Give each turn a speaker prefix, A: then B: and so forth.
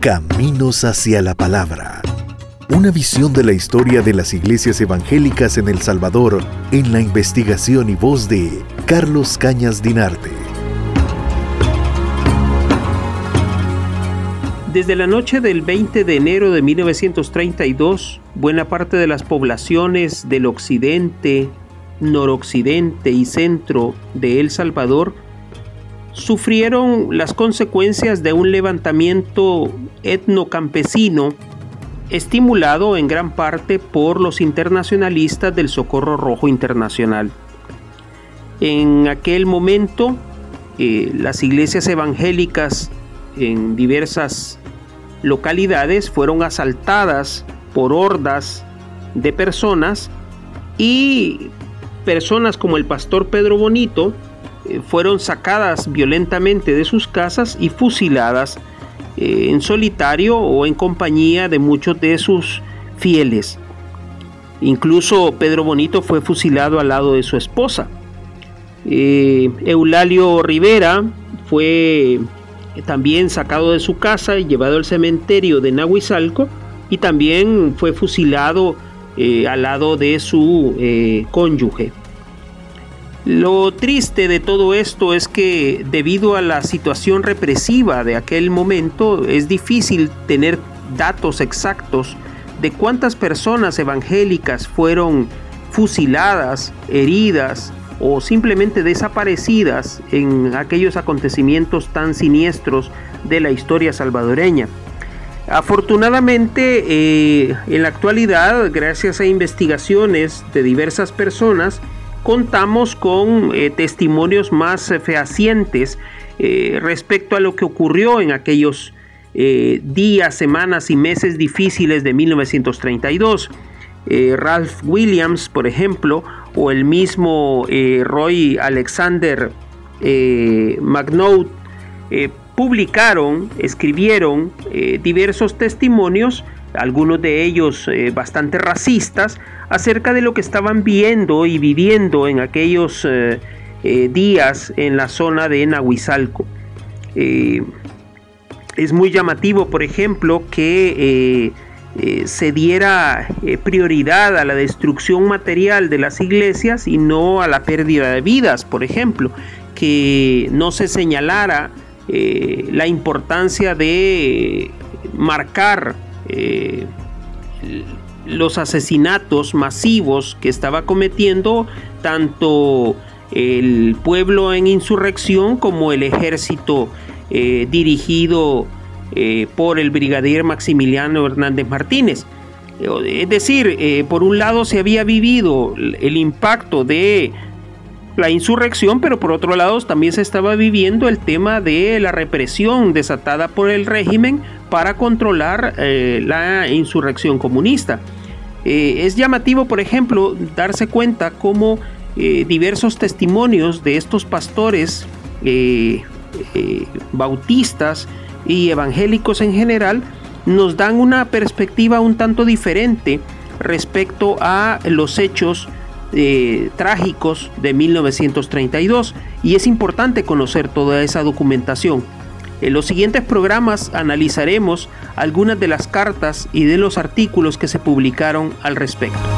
A: Caminos hacia la Palabra. Una visión de la historia de las iglesias evangélicas en El Salvador en la investigación y voz de Carlos Cañas Dinarte.
B: Desde la noche del 20 de enero de 1932, buena parte de las poblaciones del occidente, noroccidente y centro de El Salvador sufrieron las consecuencias de un levantamiento etnocampesino estimulado en gran parte por los internacionalistas del Socorro Rojo Internacional. En aquel momento, eh, las iglesias evangélicas en diversas localidades fueron asaltadas por hordas de personas y personas como el pastor Pedro Bonito eh, fueron sacadas violentamente de sus casas y fusiladas eh, en solitario o en compañía de muchos de sus fieles. Incluso Pedro Bonito fue fusilado al lado de su esposa. Eh, Eulalio Rivera fue también sacado de su casa y llevado al cementerio de Nahuizalco y también fue fusilado al lado de su cónyuge. Lo triste de todo esto es que debido a la situación represiva de aquel momento es difícil tener datos exactos de cuántas personas evangélicas fueron fusiladas, heridas o simplemente desaparecidas en aquellos acontecimientos tan siniestros de la historia salvadoreña. Afortunadamente, eh, en la actualidad, gracias a investigaciones de diversas personas, contamos con eh, testimonios más eh, fehacientes eh, respecto a lo que ocurrió en aquellos días, semanas y meses difíciles de 1932. Ralph Williams, por ejemplo, o el mismo Roy Alexander McNaught, publicaron, escribieron diversos testimonios algunos de ellos eh, bastante racistas, acerca de lo que estaban viendo y viviendo en aquellos eh, eh, días en la zona de Nahuizalco. es muy llamativo, por ejemplo, que se diera prioridad a la destrucción material de las iglesias y no a la pérdida de vidas, por ejemplo, que no se señalara la importancia de marcar eh, los asesinatos masivos que estaba cometiendo tanto el pueblo en insurrección como el ejército eh, dirigido eh, por el brigadier Maximiliano Hernández Martínez. Es decir, por un lado se había vivido el impacto de la insurrección, pero por otro lado también se estaba viviendo el tema de la represión desatada por el régimen para controlar eh, la insurrección comunista. Eh, es llamativo, por ejemplo, darse cuenta cómo eh, diversos testimonios de estos pastores bautistas y evangélicos en general nos dan una perspectiva un tanto diferente respecto a los hechos trágicos de 1932 y es importante conocer toda esa documentación. En los siguientes programas analizaremos algunas de las cartas y de los artículos que se publicaron al respecto.